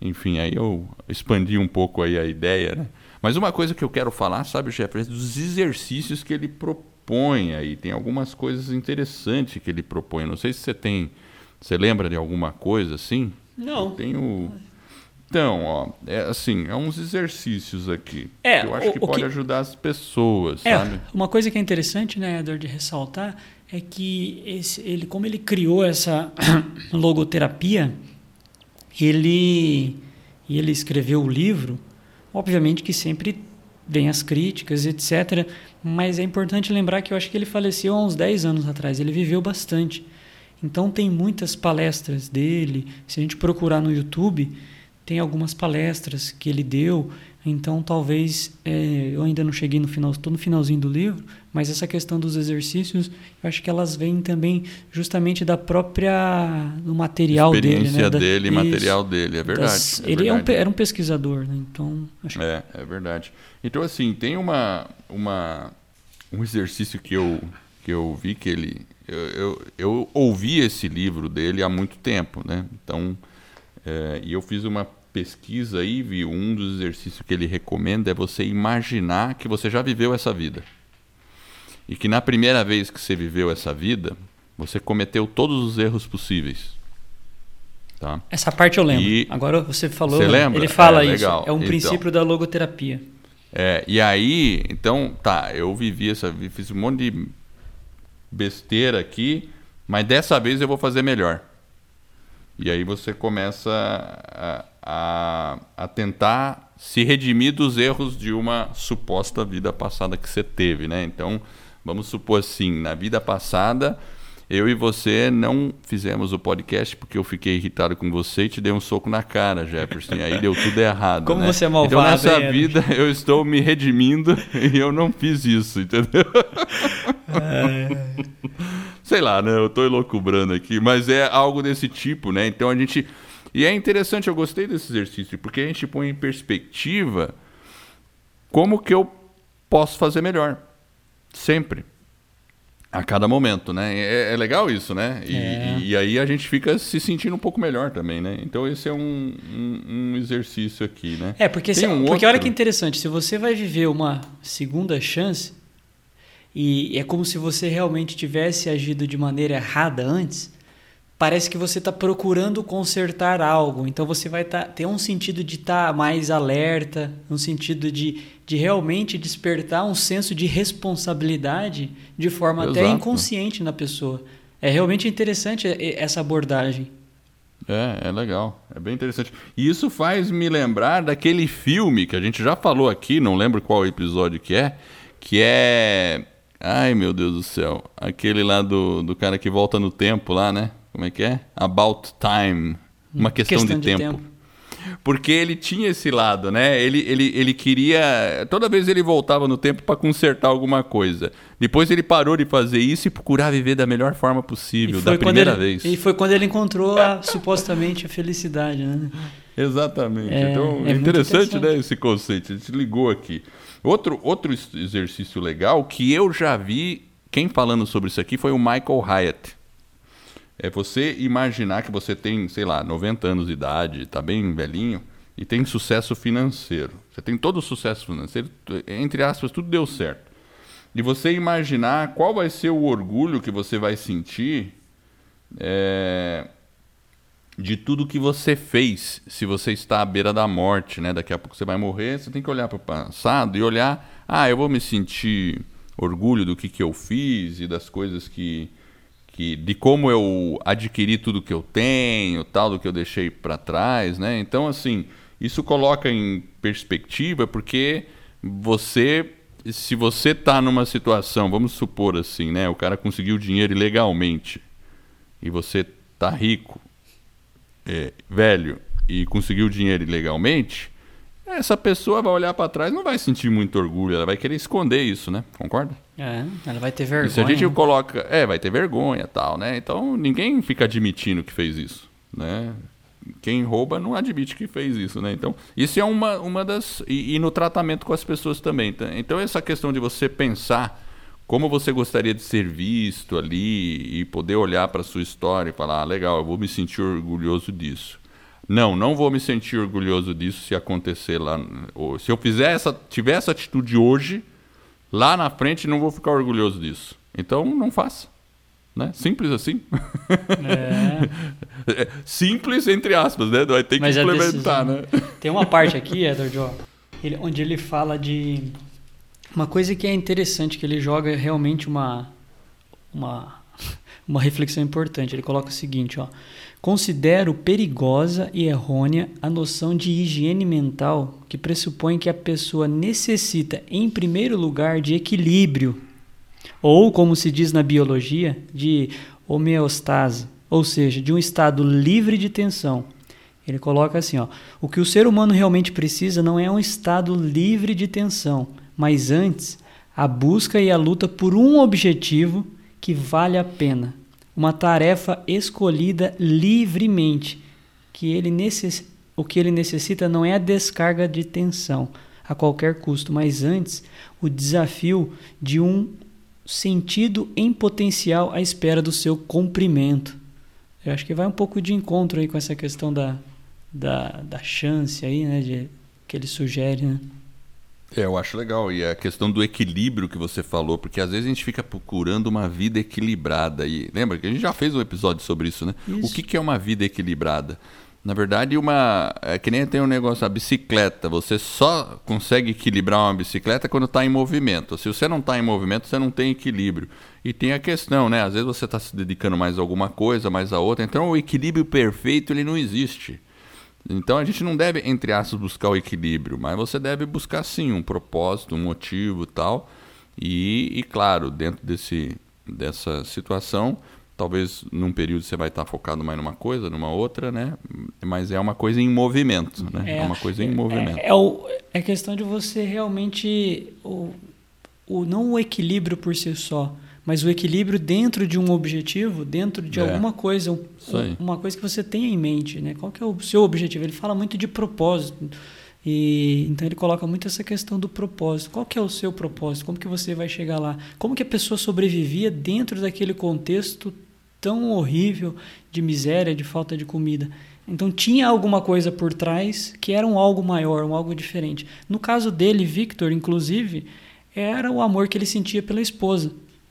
enfim, aí eu expandi um pouco aí a ideia, né? Mas uma coisa que eu quero falar, sabe, Jeffrey, dos exercícios que ele propõe aí. Tem algumas coisas interessantes que ele propõe. Não sei se você tem, você lembra de alguma coisa assim? Não. Eu tenho então, ó, é assim, é uns exercícios aqui. É, que eu acho o, que pode que... ajudar as pessoas, é, sabe? Uma coisa que é interessante, né, Edward, de ressaltar, é que esse, ele, como ele criou essa logoterapia, ele, ele escreveu o livro, obviamente que sempre vem as críticas, etc. Mas é importante lembrar que eu acho que ele faleceu há uns 10 anos atrás, ele viveu bastante. Então tem muitas palestras dele, se a gente procurar no YouTube, tem algumas palestras que ele deu então, talvez é, eu ainda não cheguei no final, estou no finalzinho do livro, mas essa questão dos exercícios, eu acho que elas vêm também justamente da própria do material Experiência dele, né? dele, da, material isso, dele, é verdade. Das, é ele verdade. É um, era um pesquisador, né? Então, acho é, é verdade. Então, assim, tem uma, uma um exercício que eu que eu vi que ele eu, eu, eu ouvi esse livro dele há muito tempo, né? Então, é, e eu fiz uma pesquisa aí, viu, um dos exercícios que ele recomenda é você imaginar que você já viveu essa vida. E que na primeira vez que você viveu essa vida, você cometeu todos os erros possíveis. Tá? Essa parte eu lembro. E Agora você falou, você lembra? ele fala é, isso. Legal. É um então, princípio da logoterapia. É, e aí, então, tá, eu vivi essa, fiz um monte de besteira aqui, mas dessa vez eu vou fazer melhor. E aí você começa a, a, a tentar se redimir dos erros de uma suposta vida passada que você teve, né? Então, vamos supor assim, na vida passada, eu e você não fizemos o podcast porque eu fiquei irritado com você e te dei um soco na cara, Jefferson. E aí deu tudo errado. Como né? você é malvado. Então nessa vida eu estou me redimindo e eu não fiz isso, entendeu? É sei lá, né? Eu tô elocubrando aqui, mas é algo desse tipo, né? Então a gente. E é interessante, eu gostei desse exercício, porque a gente põe em perspectiva como que eu posso fazer melhor. Sempre. A cada momento, né? É, é legal isso, né? E, é. e, aí a gente fica se sentindo um pouco melhor também, né? Então esse é um, um, um exercício aqui, né? É, porque, se, um porque outro... olha que interessante, se você vai viver uma segunda chance, e é como se você realmente tivesse agido de maneira errada antes, parece que você está procurando consertar algo. Então você vai tá, ter um sentido de estar tá mais alerta, um sentido de, de realmente despertar um senso de responsabilidade de forma Exato. até inconsciente na pessoa. É realmente interessante essa abordagem. É, é legal. É bem interessante. E isso faz me lembrar daquele filme que a gente já falou aqui, não lembro qual episódio que é, que é Ai, meu Deus do céu. Aquele lá do, do cara que volta no tempo lá, né? Como é que é? About Time. Uma questão, questão de, de tempo. tempo. Porque ele tinha esse lado, né? Ele, ele, ele queria. Toda vez ele voltava no tempo para consertar alguma coisa. Depois ele parou de fazer isso e procurar viver da melhor forma possível, da primeira ele, vez. E foi quando ele encontrou a, supostamente a felicidade, né? Exatamente. É, então, é interessante, interessante, né? Esse conceito. A gente ligou aqui. Outro, outro exercício legal que eu já vi, quem falando sobre isso aqui foi o Michael Hyatt. É você imaginar que você tem, sei lá, 90 anos de idade, está bem velhinho, e tem sucesso financeiro. Você tem todo o sucesso financeiro, entre aspas, tudo deu certo. E você imaginar qual vai ser o orgulho que você vai sentir é, de tudo que você fez, se você está à beira da morte, né? Daqui a pouco você vai morrer, você tem que olhar para o passado e olhar, ah, eu vou me sentir orgulho do que, que eu fiz e das coisas que, que de como eu adquiri tudo que eu tenho, tal do que eu deixei para trás, né? Então assim, isso coloca em perspectiva porque você se você está numa situação, vamos supor assim, né, o cara conseguiu dinheiro ilegalmente e você tá rico, é, velho e conseguiu dinheiro ilegalmente, essa pessoa vai olhar para trás não vai sentir muito orgulho, ela vai querer esconder isso, né? Concorda? É, ela vai ter vergonha. E se a gente coloca, é, vai ter vergonha, tal, né? Então ninguém fica admitindo que fez isso, né? Quem rouba não admite que fez isso, né? Então, isso é uma, uma das e, e no tratamento com as pessoas também. Tá? Então, essa questão de você pensar como você gostaria de ser visto ali e poder olhar para sua história e falar, ah, legal, eu vou me sentir orgulhoso disso. Não, não vou me sentir orgulhoso disso se acontecer lá. Se eu fizer essa, tiver essa atitude hoje, lá na frente não vou ficar orgulhoso disso. Então não faça. Né? Simples assim. É. Simples entre aspas, né? Vai ter que Mas implementar, né? Tem uma parte aqui, Edward, ó, ele, onde ele fala de uma coisa que é interessante que ele joga realmente uma uma uma reflexão importante. Ele coloca o seguinte, ó: Considero perigosa e errônea a noção de higiene mental que pressupõe que a pessoa necessita, em primeiro lugar, de equilíbrio, ou, como se diz na biologia, de homeostase, ou seja, de um estado livre de tensão. Ele coloca assim: ó, o que o ser humano realmente precisa não é um estado livre de tensão, mas antes a busca e a luta por um objetivo que vale a pena uma tarefa escolhida livremente, que ele necess... o que ele necessita não é a descarga de tensão a qualquer custo, mas antes o desafio de um sentido em potencial à espera do seu cumprimento. Eu acho que vai um pouco de encontro aí com essa questão da, da, da chance aí, né, de, que ele sugere, né? É, eu acho legal. E a questão do equilíbrio que você falou, porque às vezes a gente fica procurando uma vida equilibrada. E lembra que a gente já fez um episódio sobre isso, né? Isso. O que, que é uma vida equilibrada? Na verdade, uma. É que nem tem um negócio, a bicicleta. Você só consegue equilibrar uma bicicleta quando está em movimento. Se você não está em movimento, você não tem equilíbrio. E tem a questão, né? Às vezes você está se dedicando mais a alguma coisa, mais a outra. Então o equilíbrio perfeito ele não existe. Então a gente não deve, entre aspas, buscar o equilíbrio, mas você deve buscar sim um propósito, um motivo tal. E, e claro, dentro desse, dessa situação, talvez num período você vai estar focado mais numa coisa, numa outra, né? Mas é uma coisa em movimento, né? É, é uma coisa em movimento. É, é, o, é questão de você realmente o, o não o equilíbrio por si só, mas o equilíbrio dentro de um objetivo, dentro de é, alguma coisa, um, uma coisa que você tenha em mente, né? Qual que é o seu objetivo? Ele fala muito de propósito. E então ele coloca muito essa questão do propósito. Qual que é o seu propósito? Como que você vai chegar lá? Como que a pessoa sobrevivia dentro daquele contexto tão horrível de miséria, de falta de comida? Então tinha alguma coisa por trás que era um algo maior, um algo diferente. No caso dele, Victor, inclusive, era o amor que ele sentia pela esposa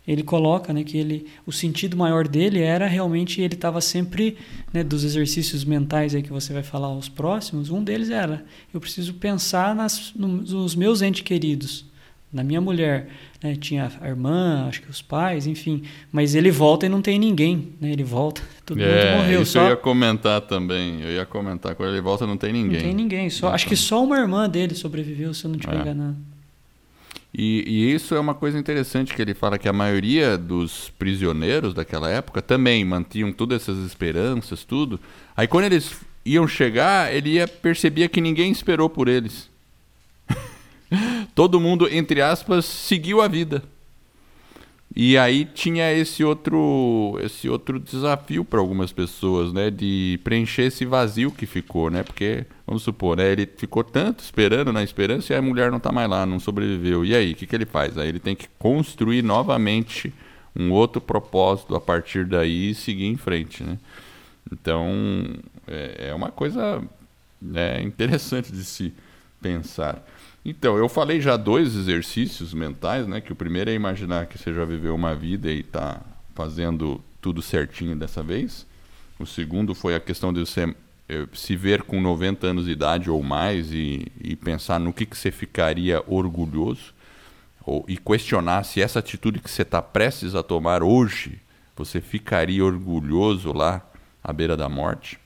ele coloca né, que ele, o sentido maior dele era realmente ele estava sempre né, dos exercícios mentais aí que você vai falar aos próximos um deles era eu preciso pensar nas, nos meus entes queridos na minha mulher né, tinha a irmã acho que os pais enfim mas ele volta e não tem ninguém né, ele volta todo é, mundo morreu isso só... eu ia comentar também eu ia comentar quando ele volta não tem ninguém não tem ninguém. só acho que só uma irmã dele sobreviveu se eu não estiver é. enganado e, e, isso é uma coisa interessante que ele fala que a maioria dos prisioneiros daquela época também mantinham todas essas esperanças, tudo. Aí quando eles iam chegar, ele ia percebia que ninguém esperou por eles. Todo mundo, entre aspas, seguiu a vida. E aí tinha esse outro, esse outro desafio para algumas pessoas, né, de preencher esse vazio que ficou, né? Porque vamos supor, né, ele ficou tanto esperando na esperança e a mulher não está mais lá, não sobreviveu. E aí, o que, que ele faz? Aí ele tem que construir novamente um outro propósito a partir daí e seguir em frente, né? Então, é, é uma coisa né, interessante de se pensar. Então, eu falei já dois exercícios mentais, né? Que o primeiro é imaginar que você já viveu uma vida e está fazendo tudo certinho dessa vez. O segundo foi a questão de você eh, se ver com 90 anos de idade ou mais e, e pensar no que, que você ficaria orgulhoso ou, e questionar se essa atitude que você está prestes a tomar hoje você ficaria orgulhoso lá à beira da morte.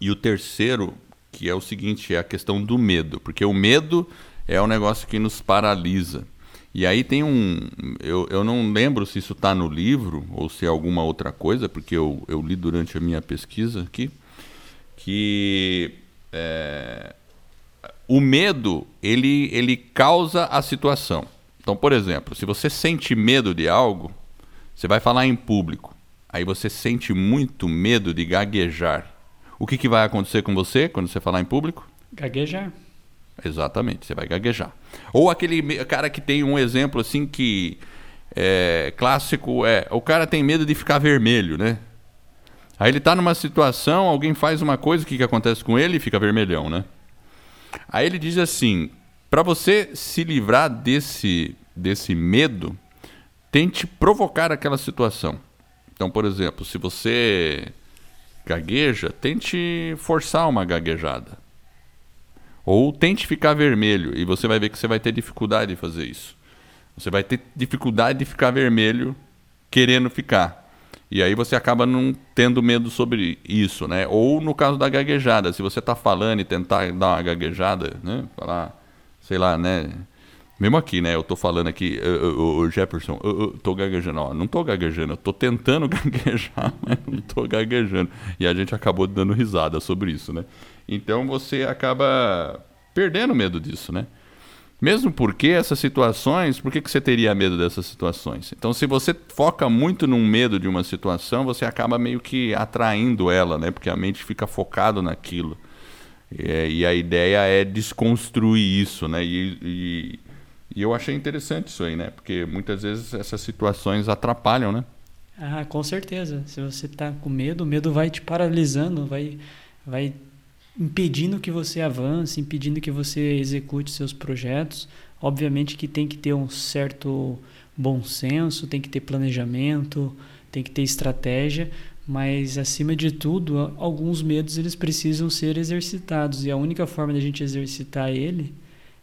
E o terceiro que é o seguinte, é a questão do medo, porque o medo é um negócio que nos paralisa. E aí tem um. Eu, eu não lembro se isso está no livro ou se é alguma outra coisa, porque eu, eu li durante a minha pesquisa aqui, que é, o medo ele, ele causa a situação. Então, por exemplo, se você sente medo de algo, você vai falar em público. Aí você sente muito medo de gaguejar. O que, que vai acontecer com você quando você falar em público? Gaguejar. Exatamente, você vai gaguejar. Ou aquele cara que tem um exemplo assim que é clássico é o cara tem medo de ficar vermelho, né? Aí ele está numa situação, alguém faz uma coisa, o que, que acontece com ele? Fica vermelhão, né? Aí ele diz assim: para você se livrar desse, desse medo, tente provocar aquela situação. Então, por exemplo, se você gagueja, tente forçar uma gaguejada. Ou tente ficar vermelho e você vai ver que você vai ter dificuldade de fazer isso. Você vai ter dificuldade de ficar vermelho querendo ficar. E aí você acaba não tendo medo sobre isso, né? Ou no caso da gaguejada, se você está falando e tentar dar uma gaguejada, né? Falar, sei lá, né? Mesmo aqui, né? Eu tô falando aqui, o Jefferson, eu, eu tô gaguejando. Ó, não tô gaguejando, eu tô tentando gaguejar, mas não tô gaguejando. E a gente acabou dando risada sobre isso, né? Então você acaba perdendo medo disso, né? Mesmo porque essas situações, por que, que você teria medo dessas situações? Então, se você foca muito num medo de uma situação, você acaba meio que atraindo ela, né? Porque a mente fica focado naquilo. E, e a ideia é desconstruir isso, né? E, e, e, eu achei interessante isso aí, né? Porque muitas vezes essas situações atrapalham, né? Ah, com certeza. Se você está com medo, o medo vai te paralisando, vai, vai impedindo que você avance, impedindo que você execute seus projetos. Obviamente que tem que ter um certo bom senso, tem que ter planejamento, tem que ter estratégia, mas acima de tudo, alguns medos eles precisam ser exercitados e a única forma da gente exercitar ele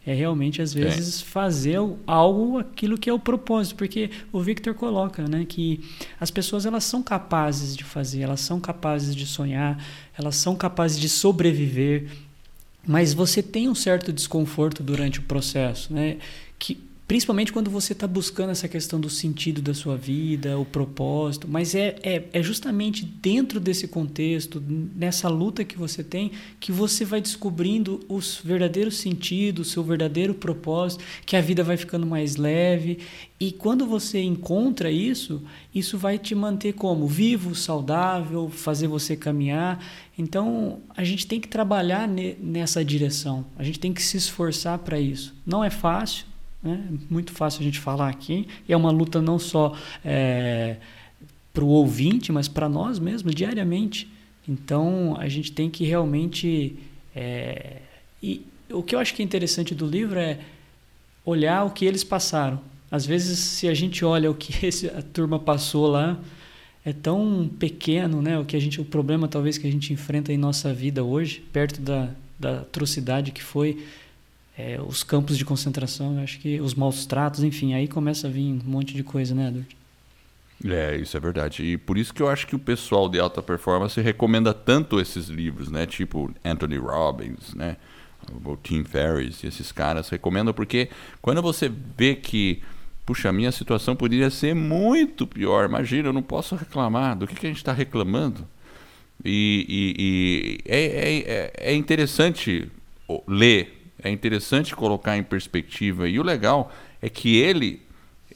é realmente às é. vezes é. fazer algo aquilo que é o propósito, porque o Victor coloca, né, que as pessoas elas são capazes de fazer, elas são capazes de sonhar, elas são capazes de sobreviver, mas você tem um certo desconforto durante o processo, né, Principalmente quando você está buscando essa questão do sentido da sua vida, o propósito, mas é, é, é, justamente dentro desse contexto, nessa luta que você tem, que você vai descobrindo os verdadeiros sentidos, o seu verdadeiro propósito, que a vida vai ficando mais leve. E quando você encontra isso, isso vai te manter como? Vivo, saudável, fazer você caminhar. Então, a gente tem que trabalhar nessa direção, a gente tem que se esforçar para isso. Não é fácil né? Muito fácil a gente falar aqui. E é uma luta não só é, para o ouvinte, mas para nós mesmos, diariamente. Então, a gente tem que realmente. É, e o que eu acho que é interessante do livro é olhar o que eles passaram. Às vezes, se a gente olha o que esse, a turma passou lá, é tão pequeno, né? O que a gente, o problema talvez que a gente enfrenta em nossa vida hoje, perto da, da atrocidade que foi é, os campos de concentração, acho que os maus tratos, enfim, aí começa a vir um monte de coisa, né, Edward? É, isso é verdade. E por isso que eu acho que o pessoal de alta performance recomenda tanto esses livros, né? Tipo Anthony Robbins, né? O Tim Ferriss, esses caras recomendam porque quando você vê que, puxa, a minha situação poderia ser muito pior, imagina, eu não posso reclamar. Do que, que a gente está reclamando? E, e, e é, é, é, é interessante ler é interessante colocar em perspectiva. E o legal é que ele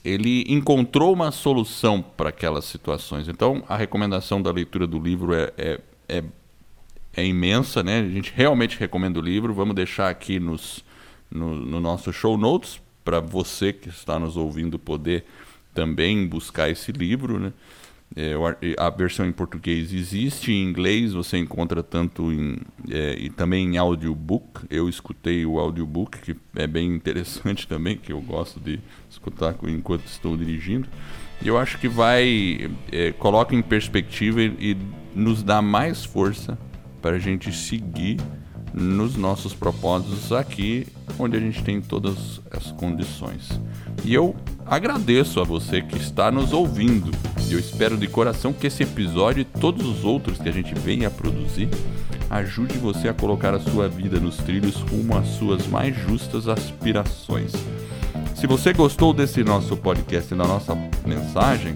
ele encontrou uma solução para aquelas situações. Então, a recomendação da leitura do livro é, é, é, é imensa, né? A gente realmente recomenda o livro. Vamos deixar aqui nos, no, no nosso show notes para você que está nos ouvindo poder também buscar esse livro, né? É, a versão em português existe, em inglês você encontra tanto em é, e também em audiobook. Eu escutei o audiobook, que é bem interessante também, que eu gosto de escutar enquanto estou dirigindo. E eu acho que vai é, coloca em perspectiva e, e nos dá mais força para a gente seguir nos nossos propósitos aqui, onde a gente tem todas as condições. E eu agradeço a você que está nos ouvindo. E eu espero de coração que esse episódio e todos os outros que a gente venha a produzir ajude você a colocar a sua vida nos trilhos rumo às suas mais justas aspirações. Se você gostou desse nosso podcast e da nossa mensagem,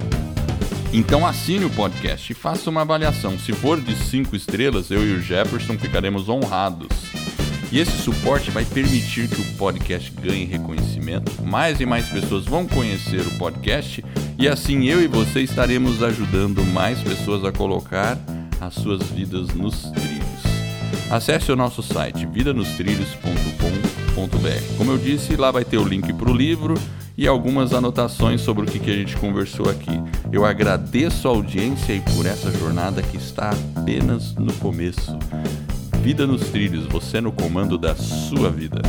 Então assine o podcast e faça uma avaliação. Se for de 5 estrelas, eu e o Jefferson ficaremos honrados. E esse suporte vai permitir que o podcast ganhe reconhecimento, mais e mais pessoas vão conhecer o podcast e assim eu e você estaremos ajudando mais pessoas a colocar as suas vidas nos trilhos. Acesse o nosso site vidanostrilhos.com.br. Como eu disse, lá vai ter o link para o livro e algumas anotações sobre o que a gente conversou aqui. Eu agradeço a audiência e por essa jornada que está apenas no começo. Vida nos Trilhos, você no comando da sua vida.